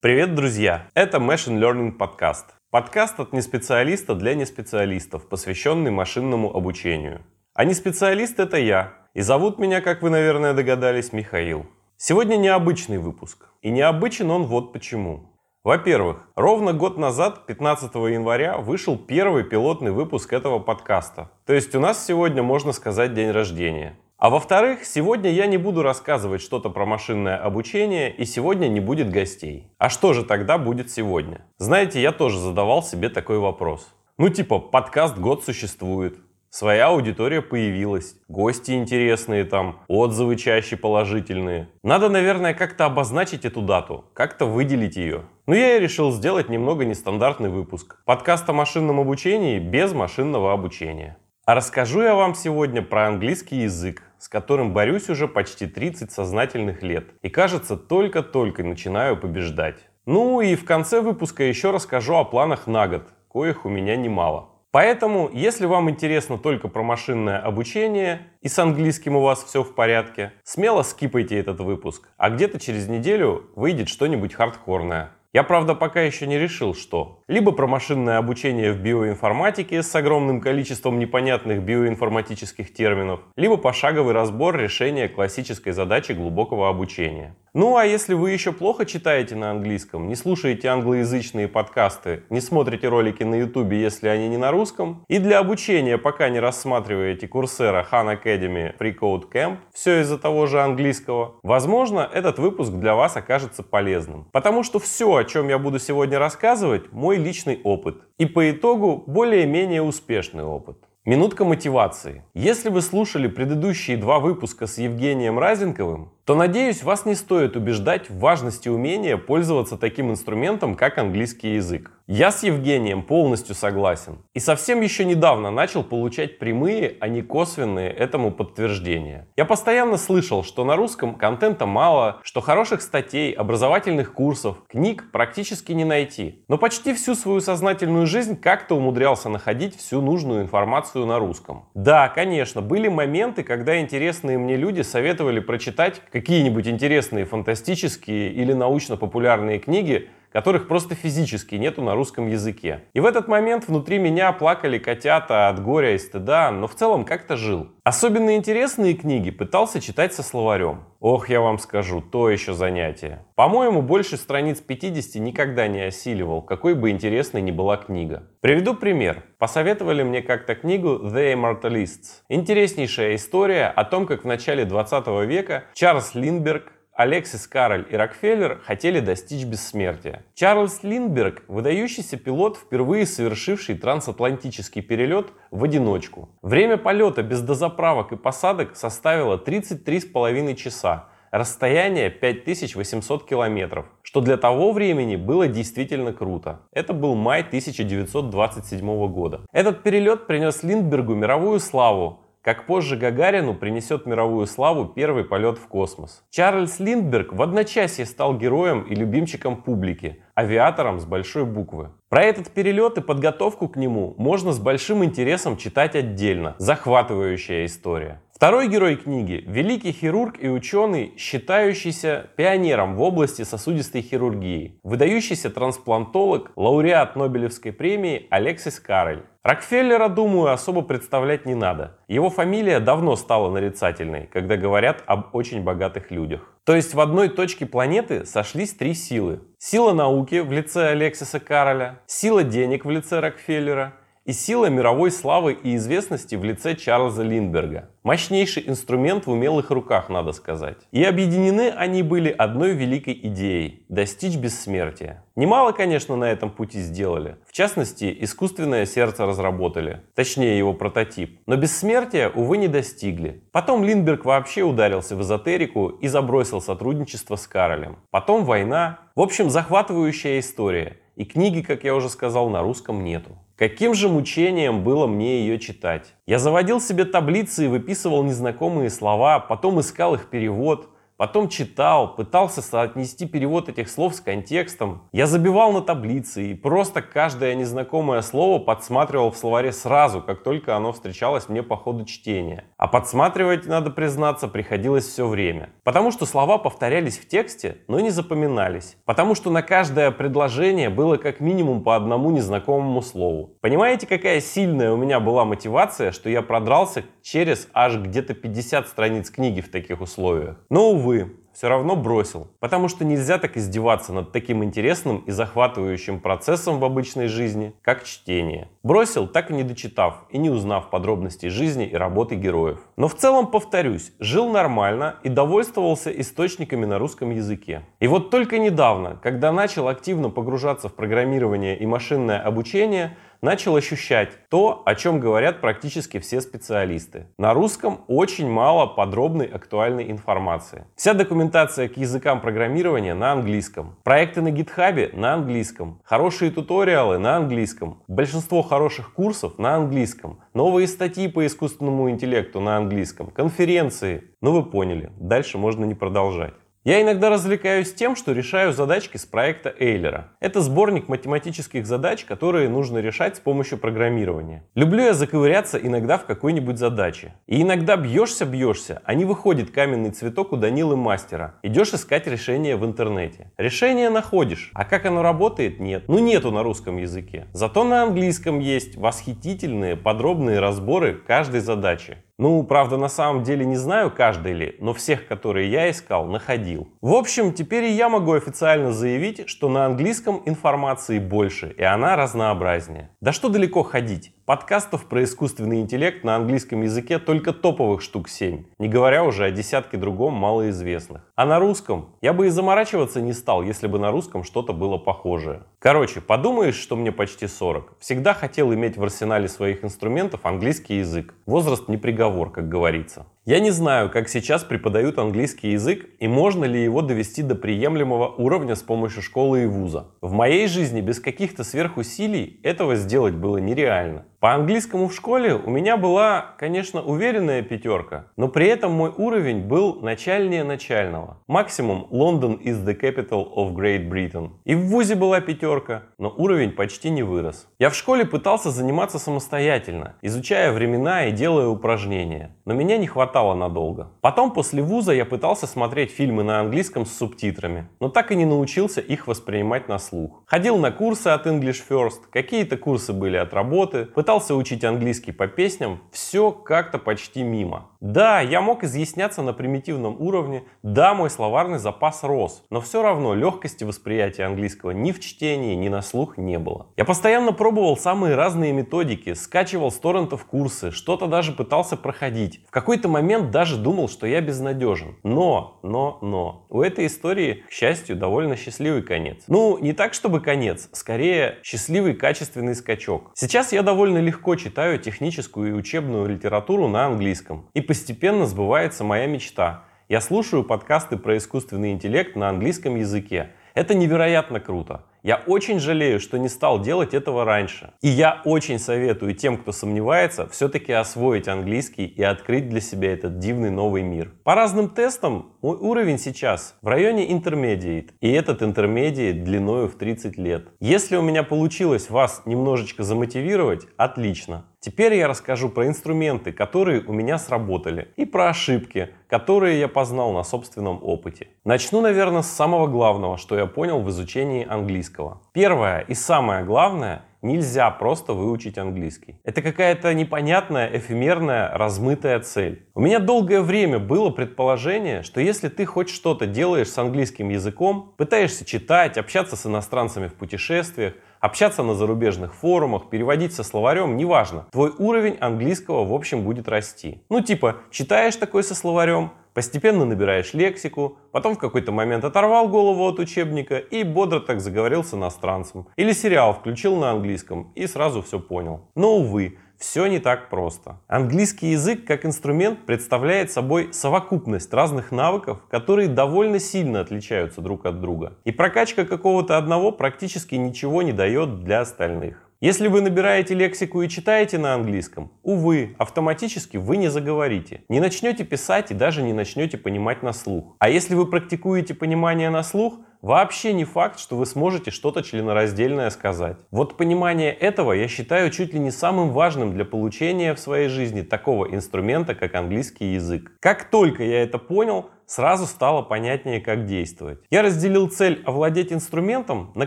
Привет, друзья! Это Machine Learning подкаст. Подкаст от неспециалиста для неспециалистов, посвященный машинному обучению. А не специалист это я. И зовут меня, как вы, наверное, догадались, Михаил. Сегодня необычный выпуск. И необычен он вот почему. Во-первых, ровно год назад, 15 января, вышел первый пилотный выпуск этого подкаста. То есть у нас сегодня, можно сказать, день рождения. А во-вторых, сегодня я не буду рассказывать что-то про машинное обучение, и сегодня не будет гостей. А что же тогда будет сегодня? Знаете, я тоже задавал себе такой вопрос. Ну типа, подкаст год существует, Своя аудитория появилась, гости интересные там, отзывы чаще положительные. Надо, наверное, как-то обозначить эту дату, как-то выделить ее. Но я и решил сделать немного нестандартный выпуск. Подкаст о машинном обучении без машинного обучения. А расскажу я вам сегодня про английский язык, с которым борюсь уже почти 30 сознательных лет. И кажется, только-только начинаю побеждать. Ну и в конце выпуска еще расскажу о планах на год, коих у меня немало. Поэтому, если вам интересно только про машинное обучение и с английским у вас все в порядке, смело скипайте этот выпуск, а где-то через неделю выйдет что-нибудь хардкорное. Я, правда, пока еще не решил, что. Либо про машинное обучение в биоинформатике с огромным количеством непонятных биоинформатических терминов, либо пошаговый разбор решения классической задачи глубокого обучения. Ну а если вы еще плохо читаете на английском, не слушаете англоязычные подкасты, не смотрите ролики на ютубе, если они не на русском, и для обучения пока не рассматриваете Coursera, Khan Academy, Free Code Camp, все из-за того же английского, возможно, этот выпуск для вас окажется полезным. Потому что все, о чем я буду сегодня рассказывать, мой личный опыт. И по итогу более-менее успешный опыт. Минутка мотивации. Если вы слушали предыдущие два выпуска с Евгением Разенковым, то, надеюсь, вас не стоит убеждать в важности умения пользоваться таким инструментом, как английский язык. Я с Евгением полностью согласен. И совсем еще недавно начал получать прямые, а не косвенные этому подтверждения. Я постоянно слышал, что на русском контента мало, что хороших статей, образовательных курсов, книг практически не найти. Но почти всю свою сознательную жизнь как-то умудрялся находить всю нужную информацию на русском. Да, конечно, были моменты, когда интересные мне люди советовали прочитать какие-нибудь интересные фантастические или научно-популярные книги, которых просто физически нету на русском языке. И в этот момент внутри меня плакали котята от горя и стыда, но в целом как-то жил. Особенно интересные книги пытался читать со словарем. Ох, я вам скажу, то еще занятие. По-моему, больше страниц 50 никогда не осиливал, какой бы интересной ни была книга. Приведу пример. Посоветовали мне как-то книгу The Immortalists. Интереснейшая история о том, как в начале 20 века Чарльз Линдберг Алексис Кароль и Рокфеллер хотели достичь бессмертия. Чарльз Линдберг, выдающийся пилот, впервые совершивший трансатлантический перелет в одиночку. Время полета без дозаправок и посадок составило 33,5 часа, расстояние 5800 километров, что для того времени было действительно круто. Это был май 1927 года. Этот перелет принес Линдбергу мировую славу, как позже Гагарину принесет мировую славу первый полет в космос. Чарльз Линдберг в одночасье стал героем и любимчиком публики, авиатором с большой буквы. Про этот перелет и подготовку к нему можно с большим интересом читать отдельно. Захватывающая история. Второй герой книги – великий хирург и ученый, считающийся пионером в области сосудистой хирургии, выдающийся трансплантолог, лауреат Нобелевской премии Алексис Карель. Рокфеллера, думаю, особо представлять не надо. Его фамилия давно стала нарицательной, когда говорят об очень богатых людях. То есть в одной точке планеты сошлись три силы. Сила науки в лице Алексиса Кароля, сила денег в лице Рокфеллера и сила мировой славы и известности в лице Чарльза Линдберга. Мощнейший инструмент в умелых руках, надо сказать. И объединены они были одной великой идеей – достичь бессмертия. Немало, конечно, на этом пути сделали. В частности, искусственное сердце разработали, точнее его прототип. Но бессмертия, увы, не достигли. Потом Линдберг вообще ударился в эзотерику и забросил сотрудничество с Каролем. Потом война. В общем, захватывающая история. И книги, как я уже сказал, на русском нету. Каким же мучением было мне ее читать? Я заводил себе таблицы и выписывал незнакомые слова, потом искал их перевод, потом читал, пытался соотнести перевод этих слов с контекстом. Я забивал на таблицы и просто каждое незнакомое слово подсматривал в словаре сразу, как только оно встречалось мне по ходу чтения. А подсматривать, надо признаться, приходилось все время. Потому что слова повторялись в тексте, но не запоминались. Потому что на каждое предложение было как минимум по одному незнакомому слову. Понимаете, какая сильная у меня была мотивация, что я продрался через аж где-то 50 страниц книги в таких условиях? Но, увы, все равно бросил. Потому что нельзя так издеваться над таким интересным и захватывающим процессом в обычной жизни, как чтение. Бросил, так и не дочитав и не узнав подробностей жизни и работы героев. Но в целом, повторюсь, жил нормально и довольствовался источниками на русском языке. И вот только недавно, когда начал активно погружаться в программирование и машинное обучение, начал ощущать то, о чем говорят практически все специалисты. На русском очень мало подробной актуальной информации. Вся документация к языкам программирования на английском. Проекты на гитхабе на английском. Хорошие туториалы на английском. Большинство хороших курсов на английском. Новые статьи по искусственному интеллекту на английском. Конференции. Ну вы поняли, дальше можно не продолжать. Я иногда развлекаюсь тем, что решаю задачки с проекта Эйлера. Это сборник математических задач, которые нужно решать с помощью программирования. Люблю я заковыряться иногда в какой-нибудь задаче. И иногда бьешься-бьешься, а не выходит каменный цветок у Данилы Мастера. Идешь искать решение в интернете. Решение находишь, а как оно работает, нет. Ну нету на русском языке. Зато на английском есть восхитительные подробные разборы каждой задачи. Ну, правда, на самом деле не знаю, каждый ли, но всех, которые я искал, находил. В общем, теперь и я могу официально заявить, что на английском информации больше, и она разнообразнее. Да что далеко ходить? Подкастов про искусственный интеллект на английском языке только топовых штук 7, не говоря уже о десятке другом малоизвестных. А на русском? Я бы и заморачиваться не стал, если бы на русском что-то было похожее. Короче, подумаешь, что мне почти 40. Всегда хотел иметь в арсенале своих инструментов английский язык. Возраст не приговор, как говорится. Я не знаю, как сейчас преподают английский язык и можно ли его довести до приемлемого уровня с помощью школы и вуза. В моей жизни без каких-то сверхусилий этого сделать было нереально. По английскому в школе у меня была, конечно, уверенная пятерка, но при этом мой уровень был начальнее начального. Максимум London is the capital of Great Britain. И в ВУЗе была пятерка, но уровень почти не вырос. Я в школе пытался заниматься самостоятельно, изучая времена и делая упражнения, но меня не хватало надолго. Потом после вуза я пытался смотреть фильмы на английском с субтитрами, но так и не научился их воспринимать на слух. Ходил на курсы от English First, какие-то курсы были от работы, пытался учить английский по песням, все как-то почти мимо. Да, я мог изъясняться на примитивном уровне, да, мой словарный запас рос, но все равно легкости восприятия английского ни в чтении, ни на слух не было. Я постоянно пробовал самые разные методики, скачивал с торрентов курсы, что-то даже пытался проходить. В какой-то момент даже думал, что я безнадежен. Но, но, но, у этой истории, к счастью, довольно счастливый конец. Ну, не так, чтобы конец, скорее счастливый качественный скачок. Сейчас я довольно довольно легко читаю техническую и учебную литературу на английском. И постепенно сбывается моя мечта. Я слушаю подкасты про искусственный интеллект на английском языке. Это невероятно круто. Я очень жалею, что не стал делать этого раньше. И я очень советую тем, кто сомневается, все-таки освоить английский и открыть для себя этот дивный новый мир. По разным тестам мой уровень сейчас в районе intermediate. И этот intermediate длиною в 30 лет. Если у меня получилось вас немножечко замотивировать, отлично. Теперь я расскажу про инструменты, которые у меня сработали, и про ошибки, которые я познал на собственном опыте. Начну, наверное, с самого главного, что я понял в изучении английского. Первое и самое главное нельзя просто выучить английский. Это какая-то непонятная, эфемерная, размытая цель. У меня долгое время было предположение, что если ты хоть что-то делаешь с английским языком, пытаешься читать, общаться с иностранцами в путешествиях, общаться на зарубежных форумах, переводить со словарем, неважно. Твой уровень английского в общем будет расти. Ну типа, читаешь такой со словарем, Постепенно набираешь лексику, потом в какой-то момент оторвал голову от учебника и бодро так заговорил с иностранцем. Или сериал включил на английском и сразу все понял. Но, увы, все не так просто. Английский язык как инструмент представляет собой совокупность разных навыков, которые довольно сильно отличаются друг от друга. И прокачка какого-то одного практически ничего не дает для остальных. Если вы набираете лексику и читаете на английском, увы, автоматически вы не заговорите. Не начнете писать и даже не начнете понимать на слух. А если вы практикуете понимание на слух, вообще не факт, что вы сможете что-то членораздельное сказать. Вот понимание этого я считаю чуть ли не самым важным для получения в своей жизни такого инструмента, как английский язык. Как только я это понял, сразу стало понятнее, как действовать. Я разделил цель овладеть инструментом на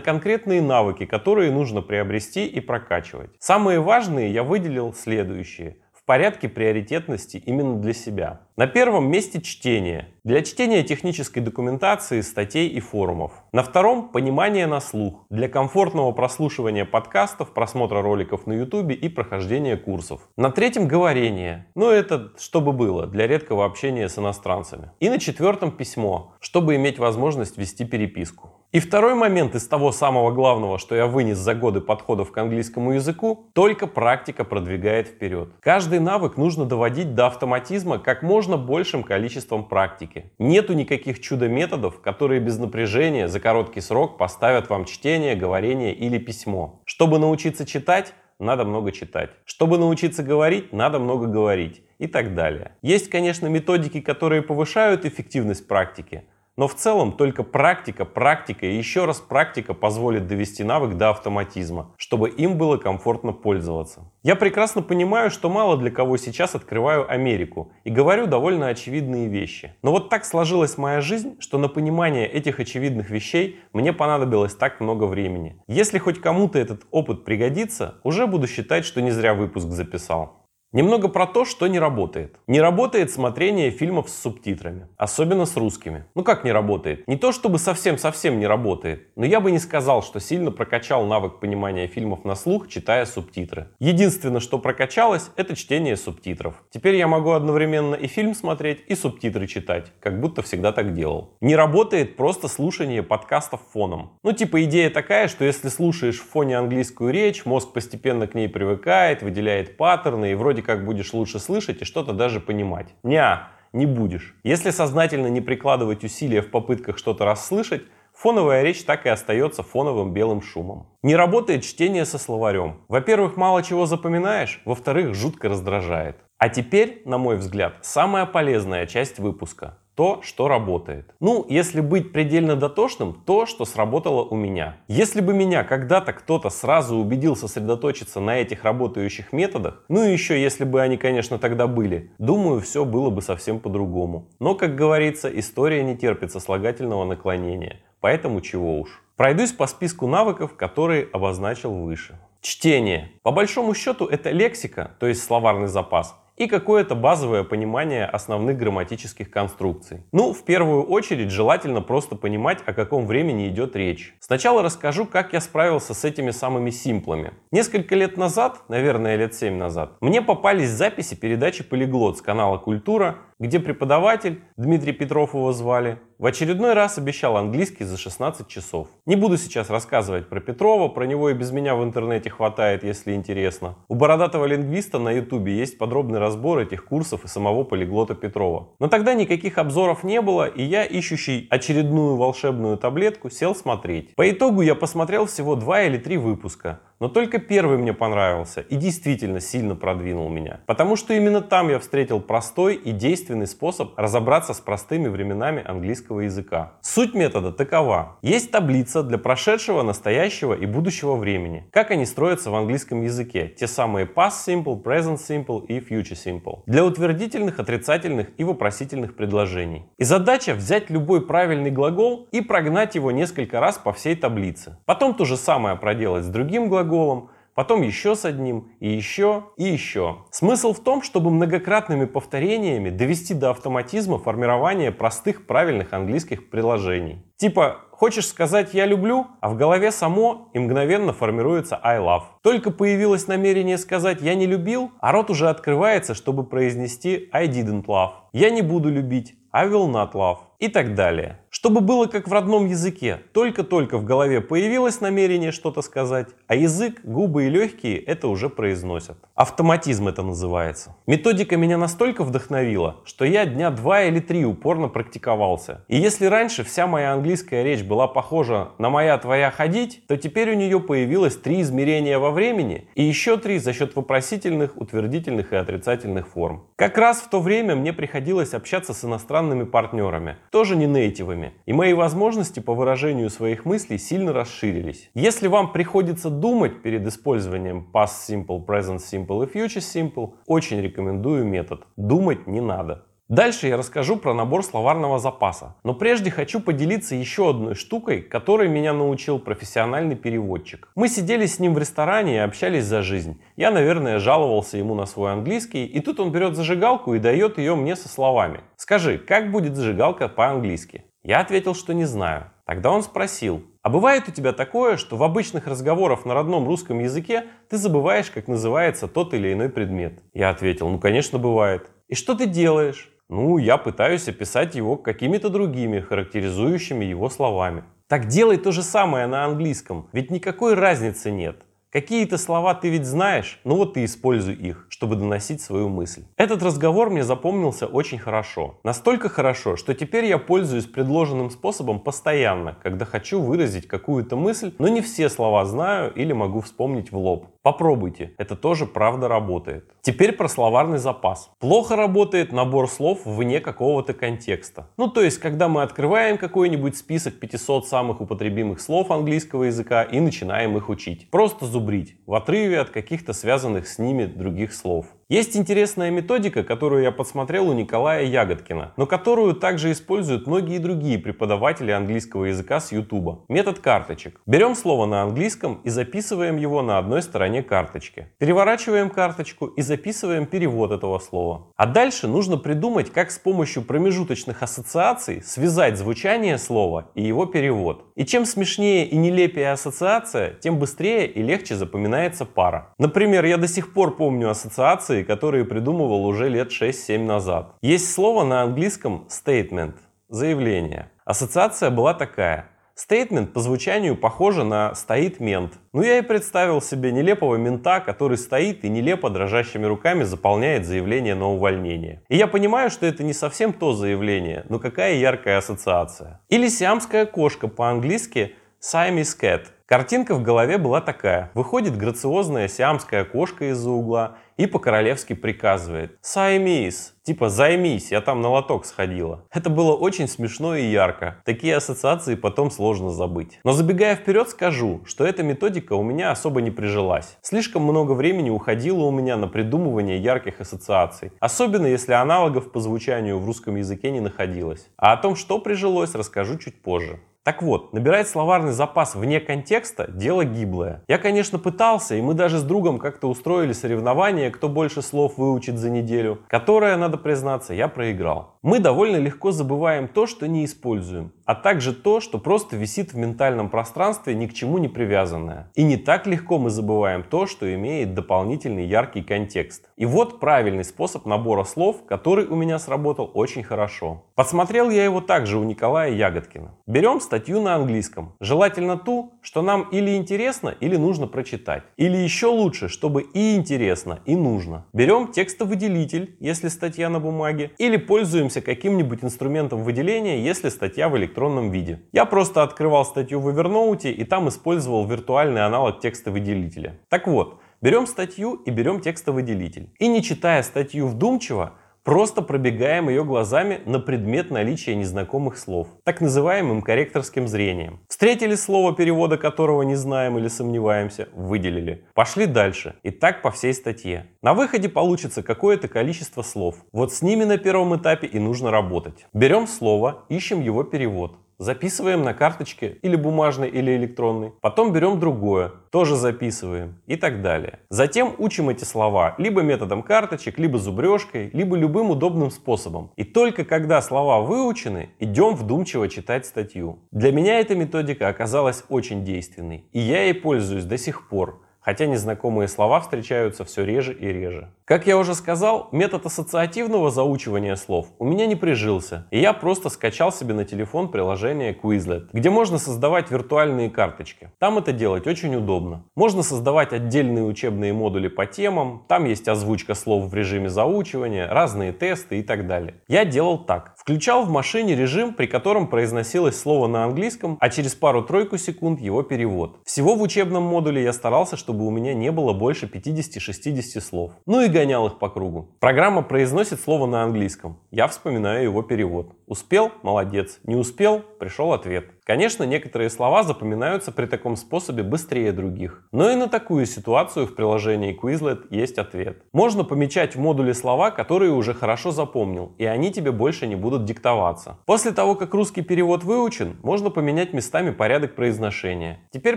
конкретные навыки, которые нужно приобрести и прокачивать. Самые важные я выделил следующие в порядке приоритетности именно для себя. На первом месте чтение. Для чтения технической документации, статей и форумов. На втором – понимание на слух. Для комфортного прослушивания подкастов, просмотра роликов на YouTube и прохождения курсов. На третьем – говорение. Ну это чтобы было, для редкого общения с иностранцами. И на четвертом – письмо, чтобы иметь возможность вести переписку. И второй момент из того самого главного, что я вынес за годы подходов к английскому языку, только практика продвигает вперед. Каждый навык нужно доводить до автоматизма как можно большим количеством практики. Нету никаких чудо-методов, которые без напряжения за короткий срок поставят вам чтение, говорение или письмо. Чтобы научиться читать, надо много читать. Чтобы научиться говорить, надо много говорить и так далее. Есть, конечно, методики, которые повышают эффективность практики, но в целом только практика, практика и еще раз практика позволит довести навык до автоматизма, чтобы им было комфортно пользоваться. Я прекрасно понимаю, что мало для кого сейчас открываю Америку и говорю довольно очевидные вещи. Но вот так сложилась моя жизнь, что на понимание этих очевидных вещей мне понадобилось так много времени. Если хоть кому-то этот опыт пригодится, уже буду считать, что не зря выпуск записал. Немного про то, что не работает. Не работает смотрение фильмов с субтитрами, особенно с русскими. Ну как не работает? Не то чтобы совсем-совсем не работает, но я бы не сказал, что сильно прокачал навык понимания фильмов на слух, читая субтитры. Единственное, что прокачалось, это чтение субтитров. Теперь я могу одновременно и фильм смотреть, и субтитры читать, как будто всегда так делал. Не работает просто слушание подкастов фоном. Ну типа идея такая, что если слушаешь в фоне английскую речь, мозг постепенно к ней привыкает, выделяет паттерны и вроде вроде как будешь лучше слышать и что-то даже понимать. Неа, не будешь. Если сознательно не прикладывать усилия в попытках что-то расслышать, фоновая речь так и остается фоновым белым шумом. Не работает чтение со словарем. Во-первых, мало чего запоминаешь, во-вторых, жутко раздражает. А теперь, на мой взгляд, самая полезная часть выпуска то, что работает. Ну, если быть предельно дотошным, то, что сработало у меня. Если бы меня когда-то кто-то сразу убедил сосредоточиться на этих работающих методах, ну и еще если бы они, конечно, тогда были, думаю, все было бы совсем по-другому. Но, как говорится, история не терпит сослагательного наклонения, поэтому чего уж. Пройдусь по списку навыков, которые обозначил выше. Чтение. По большому счету это лексика, то есть словарный запас, и какое-то базовое понимание основных грамматических конструкций. Ну, в первую очередь, желательно просто понимать, о каком времени идет речь. Сначала расскажу, как я справился с этими самыми симплами. Несколько лет назад, наверное, лет 7 назад, мне попались записи передачи «Полиглот» с канала «Культура», где преподаватель, Дмитрий Петров его звали, в очередной раз обещал английский за 16 часов. Не буду сейчас рассказывать про Петрова, про него и без меня в интернете хватает, если интересно. У бородатого лингвиста на ютубе есть подробный разбор этих курсов и самого полиглота Петрова. Но тогда никаких обзоров не было, и я, ищущий очередную волшебную таблетку, сел смотреть. По итогу я посмотрел всего два или три выпуска. Но только первый мне понравился и действительно сильно продвинул меня. Потому что именно там я встретил простой и действенный способ разобраться с простыми временами английского языка. Суть метода такова. Есть таблица для прошедшего, настоящего и будущего времени. Как они строятся в английском языке. Те самые past simple, present simple и future simple. Для утвердительных, отрицательных и вопросительных предложений. И задача взять любой правильный глагол и прогнать его несколько раз по всей таблице. Потом то же самое проделать с другим глаголом глаголом, потом еще с одним, и еще, и еще. Смысл в том, чтобы многократными повторениями довести до автоматизма формирование простых правильных английских приложений. Типа, хочешь сказать «я люблю», а в голове само и мгновенно формируется «I love». Только появилось намерение сказать «я не любил», а рот уже открывается, чтобы произнести «I didn't love». «Я не буду любить», I will not love и так далее. Чтобы было как в родном языке. Только-только в голове появилось намерение что-то сказать, а язык, губы и легкие это уже произносят. Автоматизм это называется. Методика меня настолько вдохновила, что я дня два или три упорно практиковался. И если раньше вся моя английская речь была похожа на моя твоя ходить, то теперь у нее появилось три измерения во времени и еще три за счет вопросительных, утвердительных и отрицательных форм. Как раз в то время мне приходилось общаться с иностранными партнерами, тоже не нейтивами, и мои возможности по выражению своих мыслей сильно расширились. Если вам приходится думать перед использованием past simple, present simple и future simple, очень рекомендую метод. Думать не надо. Дальше я расскажу про набор словарного запаса. Но прежде хочу поделиться еще одной штукой, которой меня научил профессиональный переводчик. Мы сидели с ним в ресторане и общались за жизнь. Я, наверное, жаловался ему на свой английский, и тут он берет зажигалку и дает ее мне со словами. Скажи, как будет зажигалка по-английски? Я ответил, что не знаю. Тогда он спросил, а бывает у тебя такое, что в обычных разговорах на родном русском языке ты забываешь, как называется тот или иной предмет? Я ответил, ну конечно бывает. И что ты делаешь? Ну, я пытаюсь описать его какими-то другими, характеризующими его словами. Так делай то же самое на английском, ведь никакой разницы нет. Какие-то слова ты ведь знаешь, ну вот ты используй их, чтобы доносить свою мысль. Этот разговор мне запомнился очень хорошо. Настолько хорошо, что теперь я пользуюсь предложенным способом постоянно, когда хочу выразить какую-то мысль, но не все слова знаю или могу вспомнить в лоб. Попробуйте, это тоже правда работает. Теперь про словарный запас. Плохо работает набор слов вне какого-то контекста. Ну то есть, когда мы открываем какой-нибудь список 500 самых употребимых слов английского языка и начинаем их учить. Просто зубрить, в отрыве от каких-то связанных с ними других слов. Есть интересная методика, которую я подсмотрел у Николая Ягодкина, но которую также используют многие другие преподаватели английского языка с YouTube. Метод карточек. Берем слово на английском и записываем его на одной стороне карточки. Переворачиваем карточку и записываем перевод этого слова. А дальше нужно придумать, как с помощью промежуточных ассоциаций связать звучание слова и его перевод. И чем смешнее и нелепее ассоциация, тем быстрее и легче запоминается пара. Например, я до сих пор помню ассоциации, которые придумывал уже лет 6-7 назад. Есть слово на английском statement – заявление. Ассоциация была такая. Statement по звучанию похоже на «стоит мент». Ну я и представил себе нелепого мента, который стоит и нелепо дрожащими руками заполняет заявление на увольнение. И я понимаю, что это не совсем то заявление, но какая яркая ассоциация. Или сиамская кошка по-английски Siamese cat. Картинка в голове была такая. Выходит грациозная сиамская кошка из-за угла и по-королевски приказывает «Саймис!» Типа «Займись, я там на лоток сходила». Это было очень смешно и ярко. Такие ассоциации потом сложно забыть. Но забегая вперед скажу, что эта методика у меня особо не прижилась. Слишком много времени уходило у меня на придумывание ярких ассоциаций. Особенно если аналогов по звучанию в русском языке не находилось. А о том, что прижилось, расскажу чуть позже. Так вот, набирать словарный запас вне контекста – дело гиблое. Я, конечно, пытался, и мы даже с другом как-то устроили соревнование, кто больше слов выучит за неделю, которое, надо признаться, я проиграл. Мы довольно легко забываем то, что не используем, а также то, что просто висит в ментальном пространстве ни к чему не привязанное. И не так легко мы забываем то, что имеет дополнительный яркий контекст. И вот правильный способ набора слов, который у меня сработал очень хорошо. Подсмотрел я его также у Николая Ягодкина. Берем статью на английском. Желательно ту, что нам или интересно, или нужно прочитать. Или еще лучше, чтобы и интересно, и нужно. Берем текстовыделитель, если статья на бумаге, или пользуемся каким-нибудь инструментом выделения, если статья в электронном виде. Я просто открывал статью в Evernote и там использовал виртуальный аналог текстовыделителя. Так вот, берем статью и берем текстовыделитель. И не читая статью вдумчиво, Просто пробегаем ее глазами на предмет наличия незнакомых слов, так называемым корректорским зрением. Встретили слово, перевода которого не знаем или сомневаемся, выделили. Пошли дальше. И так по всей статье. На выходе получится какое-то количество слов. Вот с ними на первом этапе и нужно работать. Берем слово, ищем его перевод. Записываем на карточке или бумажной, или электронной. Потом берем другое, тоже записываем и так далее. Затем учим эти слова либо методом карточек, либо зубрежкой, либо любым удобным способом. И только когда слова выучены, идем вдумчиво читать статью. Для меня эта методика оказалась очень действенной, и я ей пользуюсь до сих пор. Хотя незнакомые слова встречаются все реже и реже. Как я уже сказал, метод ассоциативного заучивания слов у меня не прижился, и я просто скачал себе на телефон приложение Quizlet, где можно создавать виртуальные карточки. Там это делать очень удобно. Можно создавать отдельные учебные модули по темам, там есть озвучка слов в режиме заучивания, разные тесты и так далее. Я делал так. Включал в машине режим, при котором произносилось слово на английском, а через пару-тройку секунд его перевод. Всего в учебном модуле я старался, чтобы у меня не было больше 50-60 слов. Ну и гонял их по кругу. Программа произносит слово на английском. Я вспоминаю его перевод. Успел? Молодец. Не успел? Пришел ответ. Конечно, некоторые слова запоминаются при таком способе быстрее других. Но и на такую ситуацию в приложении Quizlet есть ответ. Можно помечать в модуле слова, которые уже хорошо запомнил, и они тебе больше не будут диктоваться. После того, как русский перевод выучен, можно поменять местами порядок произношения. Теперь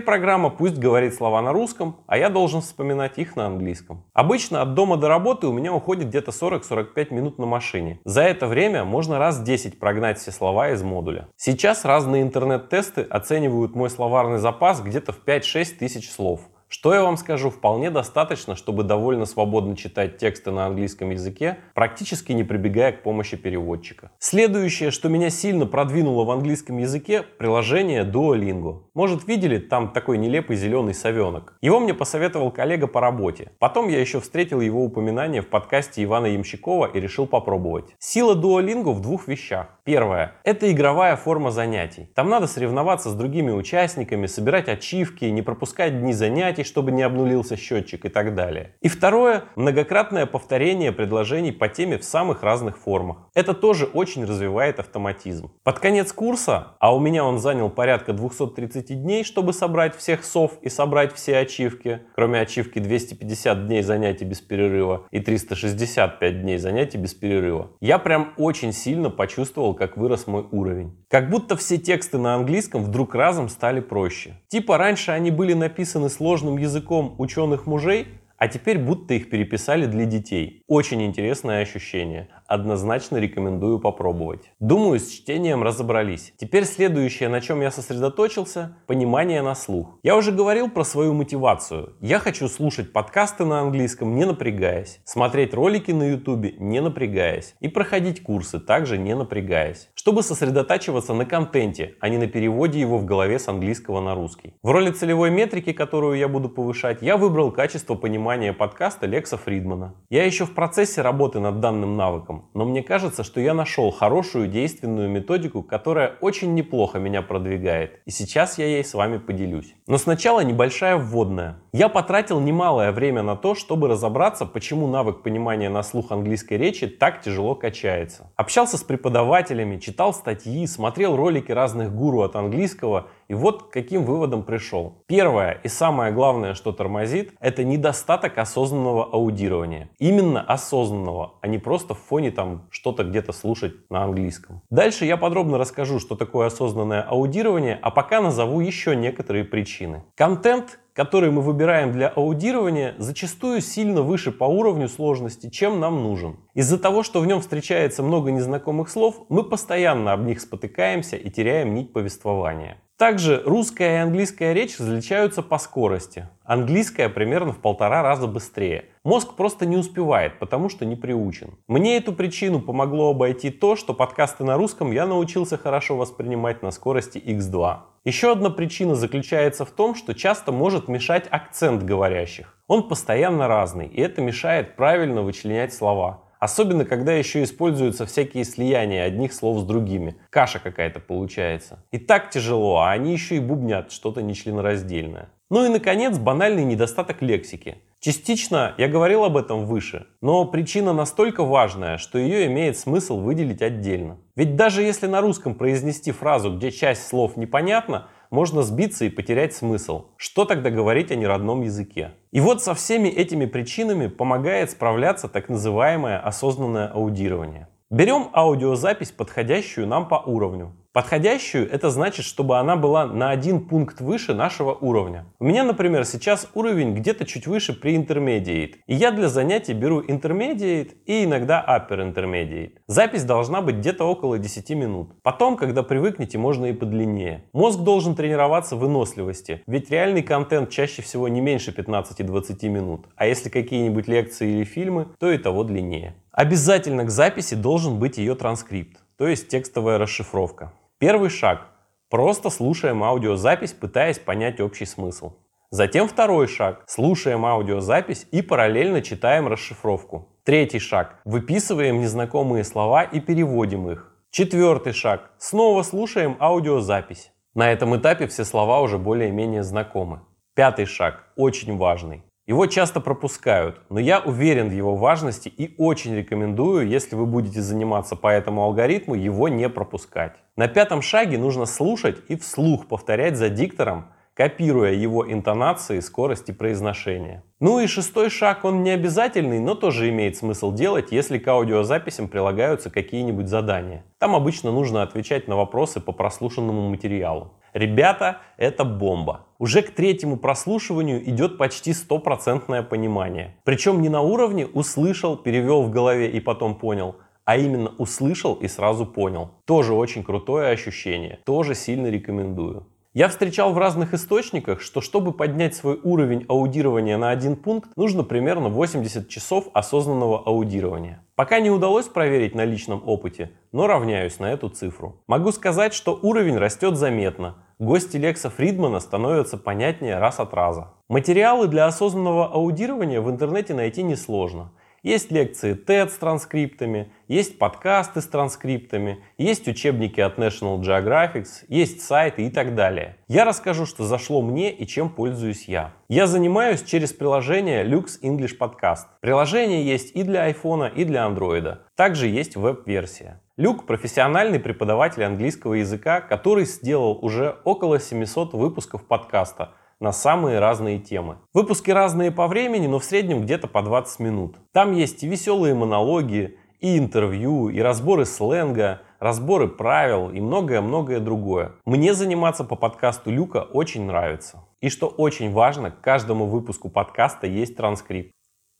программа пусть говорит слова на русском, а я должен вспоминать их на английском. Обычно от дома до работы у меня уходит где-то 40-45 минут на машине. За это время можно раз 10 прогнать все слова из модуля. Сейчас разные интернет-тесты оценивают мой словарный запас где-то в 5-6 тысяч слов. Что я вам скажу, вполне достаточно, чтобы довольно свободно читать тексты на английском языке, практически не прибегая к помощи переводчика. Следующее, что меня сильно продвинуло в английском языке, приложение Duolingo. Может видели, там такой нелепый зеленый совенок. Его мне посоветовал коллега по работе. Потом я еще встретил его упоминание в подкасте Ивана Ямщикова и решил попробовать. Сила Duolingo в двух вещах. Первое. Это игровая форма занятий. Там надо соревноваться с другими участниками, собирать ачивки, не пропускать дни занятий, занятий, чтобы не обнулился счетчик и так далее. И второе, многократное повторение предложений по теме в самых разных формах. Это тоже очень развивает автоматизм. Под конец курса, а у меня он занял порядка 230 дней, чтобы собрать всех сов и собрать все ачивки, кроме ачивки 250 дней занятий без перерыва и 365 дней занятий без перерыва. Я прям очень сильно почувствовал, как вырос мой уровень. Как будто все тексты на английском вдруг разом стали проще. Типа раньше они были написаны сложно сложным языком ученых мужей, а теперь будто их переписали для детей. Очень интересное ощущение. Однозначно рекомендую попробовать. Думаю, с чтением разобрались. Теперь следующее, на чем я сосредоточился, понимание на слух. Я уже говорил про свою мотивацию. Я хочу слушать подкасты на английском, не напрягаясь, смотреть ролики на ютубе, не напрягаясь, и проходить курсы, также не напрягаясь, чтобы сосредотачиваться на контенте, а не на переводе его в голове с английского на русский. В роли целевой метрики, которую я буду повышать, я выбрал качество понимания подкаста Лекса Фридмана. Я еще в процессе работы над данным навыком, навыкам, но мне кажется, что я нашел хорошую действенную методику, которая очень неплохо меня продвигает. И сейчас я ей с вами поделюсь. Но сначала небольшая вводная. Я потратил немалое время на то, чтобы разобраться, почему навык понимания на слух английской речи так тяжело качается. Общался с преподавателями, читал статьи, смотрел ролики разных гуру от английского и вот к каким выводам пришел. Первое и самое главное, что тормозит, это недостаток осознанного аудирования. Именно осознанного, а не просто в фоне там что-то где-то слушать на английском. Дальше я подробно расскажу, что такое осознанное аудирование, а пока назову еще некоторые причины. Контент который мы выбираем для аудирования, зачастую сильно выше по уровню сложности, чем нам нужен. Из-за того, что в нем встречается много незнакомых слов, мы постоянно об них спотыкаемся и теряем нить повествования. Также русская и английская речь различаются по скорости. Английская примерно в полтора раза быстрее. Мозг просто не успевает, потому что не приучен. Мне эту причину помогло обойти то, что подкасты на русском я научился хорошо воспринимать на скорости x2. Еще одна причина заключается в том, что часто может мешать акцент говорящих. Он постоянно разный, и это мешает правильно вычленять слова. Особенно, когда еще используются всякие слияния одних слов с другими. Каша какая-то получается. И так тяжело, а они еще и бубнят что-то нечленораздельное. Ну и, наконец, банальный недостаток лексики. Частично я говорил об этом выше, но причина настолько важная, что ее имеет смысл выделить отдельно. Ведь даже если на русском произнести фразу, где часть слов непонятна, можно сбиться и потерять смысл. Что тогда говорить о неродном языке? И вот со всеми этими причинами помогает справляться так называемое осознанное аудирование. Берем аудиозапись, подходящую нам по уровню. Подходящую это значит, чтобы она была на один пункт выше нашего уровня. У меня, например, сейчас уровень где-то чуть выше при Intermediate. И я для занятий беру Intermediate и иногда Upper Intermediate. Запись должна быть где-то около 10 минут. Потом, когда привыкнете, можно и подлиннее. Мозг должен тренироваться выносливости, ведь реальный контент чаще всего не меньше 15-20 минут. А если какие-нибудь лекции или фильмы, то и того длиннее. Обязательно к записи должен быть ее транскрипт, то есть текстовая расшифровка. Первый шаг. Просто слушаем аудиозапись, пытаясь понять общий смысл. Затем второй шаг. Слушаем аудиозапись и параллельно читаем расшифровку. Третий шаг. Выписываем незнакомые слова и переводим их. Четвертый шаг. Снова слушаем аудиозапись. На этом этапе все слова уже более-менее знакомы. Пятый шаг. Очень важный. Его часто пропускают, но я уверен в его важности и очень рекомендую, если вы будете заниматься по этому алгоритму, его не пропускать. На пятом шаге нужно слушать и вслух повторять за диктором, копируя его интонации, скорость и произношение. Ну и шестой шаг, он не обязательный, но тоже имеет смысл делать, если к аудиозаписям прилагаются какие-нибудь задания. Там обычно нужно отвечать на вопросы по прослушанному материалу. Ребята, это бомба. Уже к третьему прослушиванию идет почти стопроцентное понимание. Причем не на уровне услышал, перевел в голове и потом понял, а именно услышал и сразу понял. Тоже очень крутое ощущение. Тоже сильно рекомендую. Я встречал в разных источниках, что чтобы поднять свой уровень аудирования на один пункт, нужно примерно 80 часов осознанного аудирования. Пока не удалось проверить на личном опыте, но равняюсь на эту цифру. Могу сказать, что уровень растет заметно, гости Лекса Фридмана становятся понятнее раз от раза. Материалы для осознанного аудирования в интернете найти несложно. Есть лекции TED с транскриптами, есть подкасты с транскриптами, есть учебники от National Geographic, есть сайты и так далее. Я расскажу, что зашло мне и чем пользуюсь я. Я занимаюсь через приложение Lux English Podcast. Приложение есть и для iPhone, и для Android. Также есть веб-версия. Люк – профессиональный преподаватель английского языка, который сделал уже около 700 выпусков подкаста – на самые разные темы. Выпуски разные по времени, но в среднем где-то по 20 минут. Там есть и веселые монологи, и интервью, и разборы сленга, разборы правил и многое-многое другое. Мне заниматься по подкасту Люка очень нравится. И что очень важно, к каждому выпуску подкаста есть транскрипт.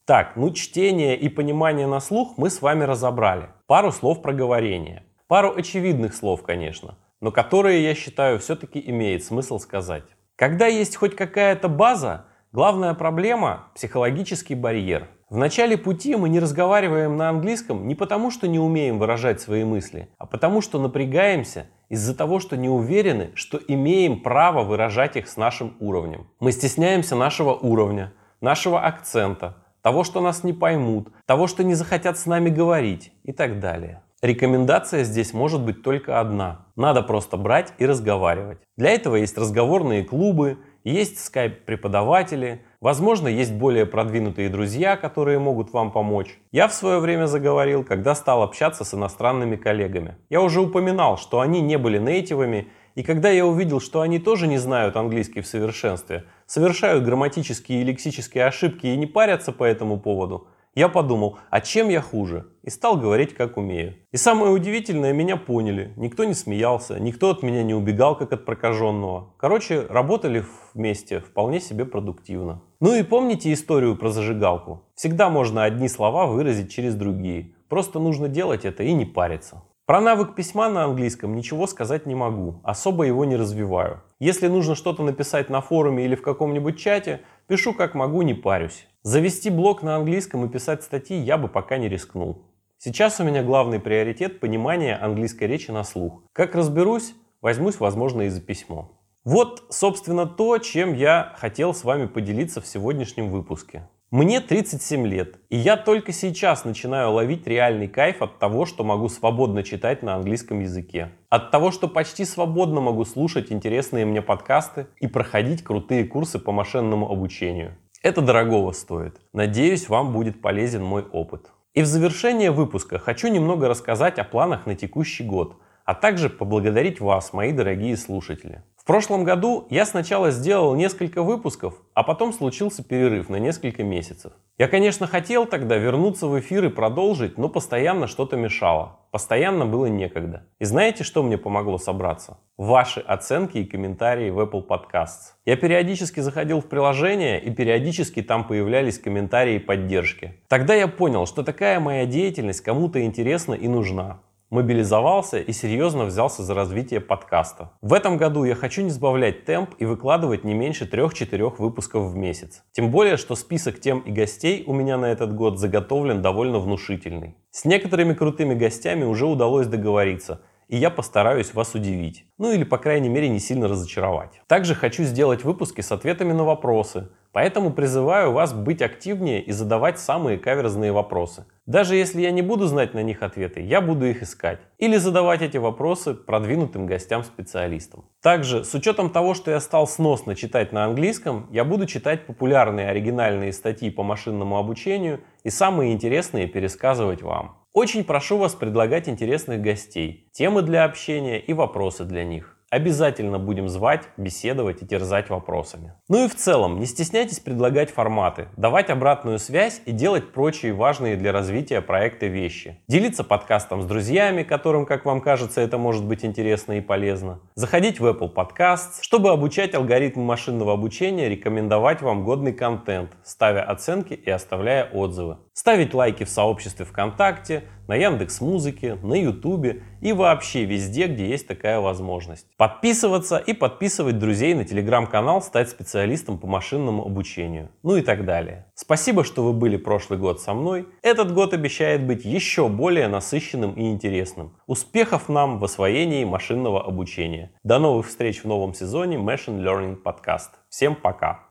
Так, ну чтение и понимание на слух мы с вами разобрали. Пару слов проговорения. Пару очевидных слов, конечно, но которые, я считаю, все-таки имеет смысл сказать. Когда есть хоть какая-то база, главная проблема – психологический барьер. В начале пути мы не разговариваем на английском не потому, что не умеем выражать свои мысли, а потому, что напрягаемся из-за того, что не уверены, что имеем право выражать их с нашим уровнем. Мы стесняемся нашего уровня, нашего акцента, того, что нас не поймут, того, что не захотят с нами говорить и так далее. Рекомендация здесь может быть только одна. Надо просто брать и разговаривать. Для этого есть разговорные клубы, есть скайп-преподаватели, возможно, есть более продвинутые друзья, которые могут вам помочь. Я в свое время заговорил, когда стал общаться с иностранными коллегами. Я уже упоминал, что они не были нейтивами, и когда я увидел, что они тоже не знают английский в совершенстве, совершают грамматические и лексические ошибки и не парятся по этому поводу, я подумал, а чем я хуже? И стал говорить, как умею. И самое удивительное, меня поняли. Никто не смеялся, никто от меня не убегал, как от прокаженного. Короче, работали вместе вполне себе продуктивно. Ну и помните историю про зажигалку? Всегда можно одни слова выразить через другие. Просто нужно делать это и не париться. Про навык письма на английском ничего сказать не могу, особо его не развиваю. Если нужно что-то написать на форуме или в каком-нибудь чате, пишу как могу, не парюсь. Завести блог на английском и писать статьи я бы пока не рискнул. Сейчас у меня главный приоритет – понимание английской речи на слух. Как разберусь, возьмусь, возможно, и за письмо. Вот, собственно, то, чем я хотел с вами поделиться в сегодняшнем выпуске. Мне 37 лет, и я только сейчас начинаю ловить реальный кайф от того, что могу свободно читать на английском языке. От того, что почти свободно могу слушать интересные мне подкасты и проходить крутые курсы по машинному обучению. Это дорогого стоит. Надеюсь, вам будет полезен мой опыт. И в завершение выпуска хочу немного рассказать о планах на текущий год, а также поблагодарить вас, мои дорогие слушатели. Прошлом году я сначала сделал несколько выпусков, а потом случился перерыв на несколько месяцев. Я, конечно, хотел тогда вернуться в эфир и продолжить, но постоянно что-то мешало. Постоянно было некогда. И знаете, что мне помогло собраться? Ваши оценки и комментарии в Apple Podcasts. Я периодически заходил в приложение, и периодически там появлялись комментарии поддержки. Тогда я понял, что такая моя деятельность кому-то интересна и нужна мобилизовался и серьезно взялся за развитие подкаста. В этом году я хочу не сбавлять темп и выкладывать не меньше 3-4 выпусков в месяц. Тем более, что список тем и гостей у меня на этот год заготовлен довольно внушительный. С некоторыми крутыми гостями уже удалось договориться – и я постараюсь вас удивить. Ну или, по крайней мере, не сильно разочаровать. Также хочу сделать выпуски с ответами на вопросы, поэтому призываю вас быть активнее и задавать самые каверзные вопросы. Даже если я не буду знать на них ответы, я буду их искать. Или задавать эти вопросы продвинутым гостям-специалистам. Также, с учетом того, что я стал сносно читать на английском, я буду читать популярные оригинальные статьи по машинному обучению и самые интересные пересказывать вам. Очень прошу вас предлагать интересных гостей, темы для общения и вопросы для них. Обязательно будем звать, беседовать и терзать вопросами. Ну и в целом, не стесняйтесь предлагать форматы, давать обратную связь и делать прочие важные для развития проекта вещи. Делиться подкастом с друзьями, которым, как вам кажется, это может быть интересно и полезно. Заходить в Apple Podcasts, чтобы обучать алгоритмы машинного обучения, рекомендовать вам годный контент, ставя оценки и оставляя отзывы. Ставить лайки в сообществе ВКонтакте, на Яндекс Музыке, на Ютубе и вообще везде, где есть такая возможность. Подписываться и подписывать друзей на телеграм-канал, стать специалистом по машинному обучению. Ну и так далее. Спасибо, что вы были прошлый год со мной. Этот год обещает быть еще более насыщенным и интересным. Успехов нам в освоении машинного обучения. До новых встреч в новом сезоне Machine Learning Podcast. Всем пока!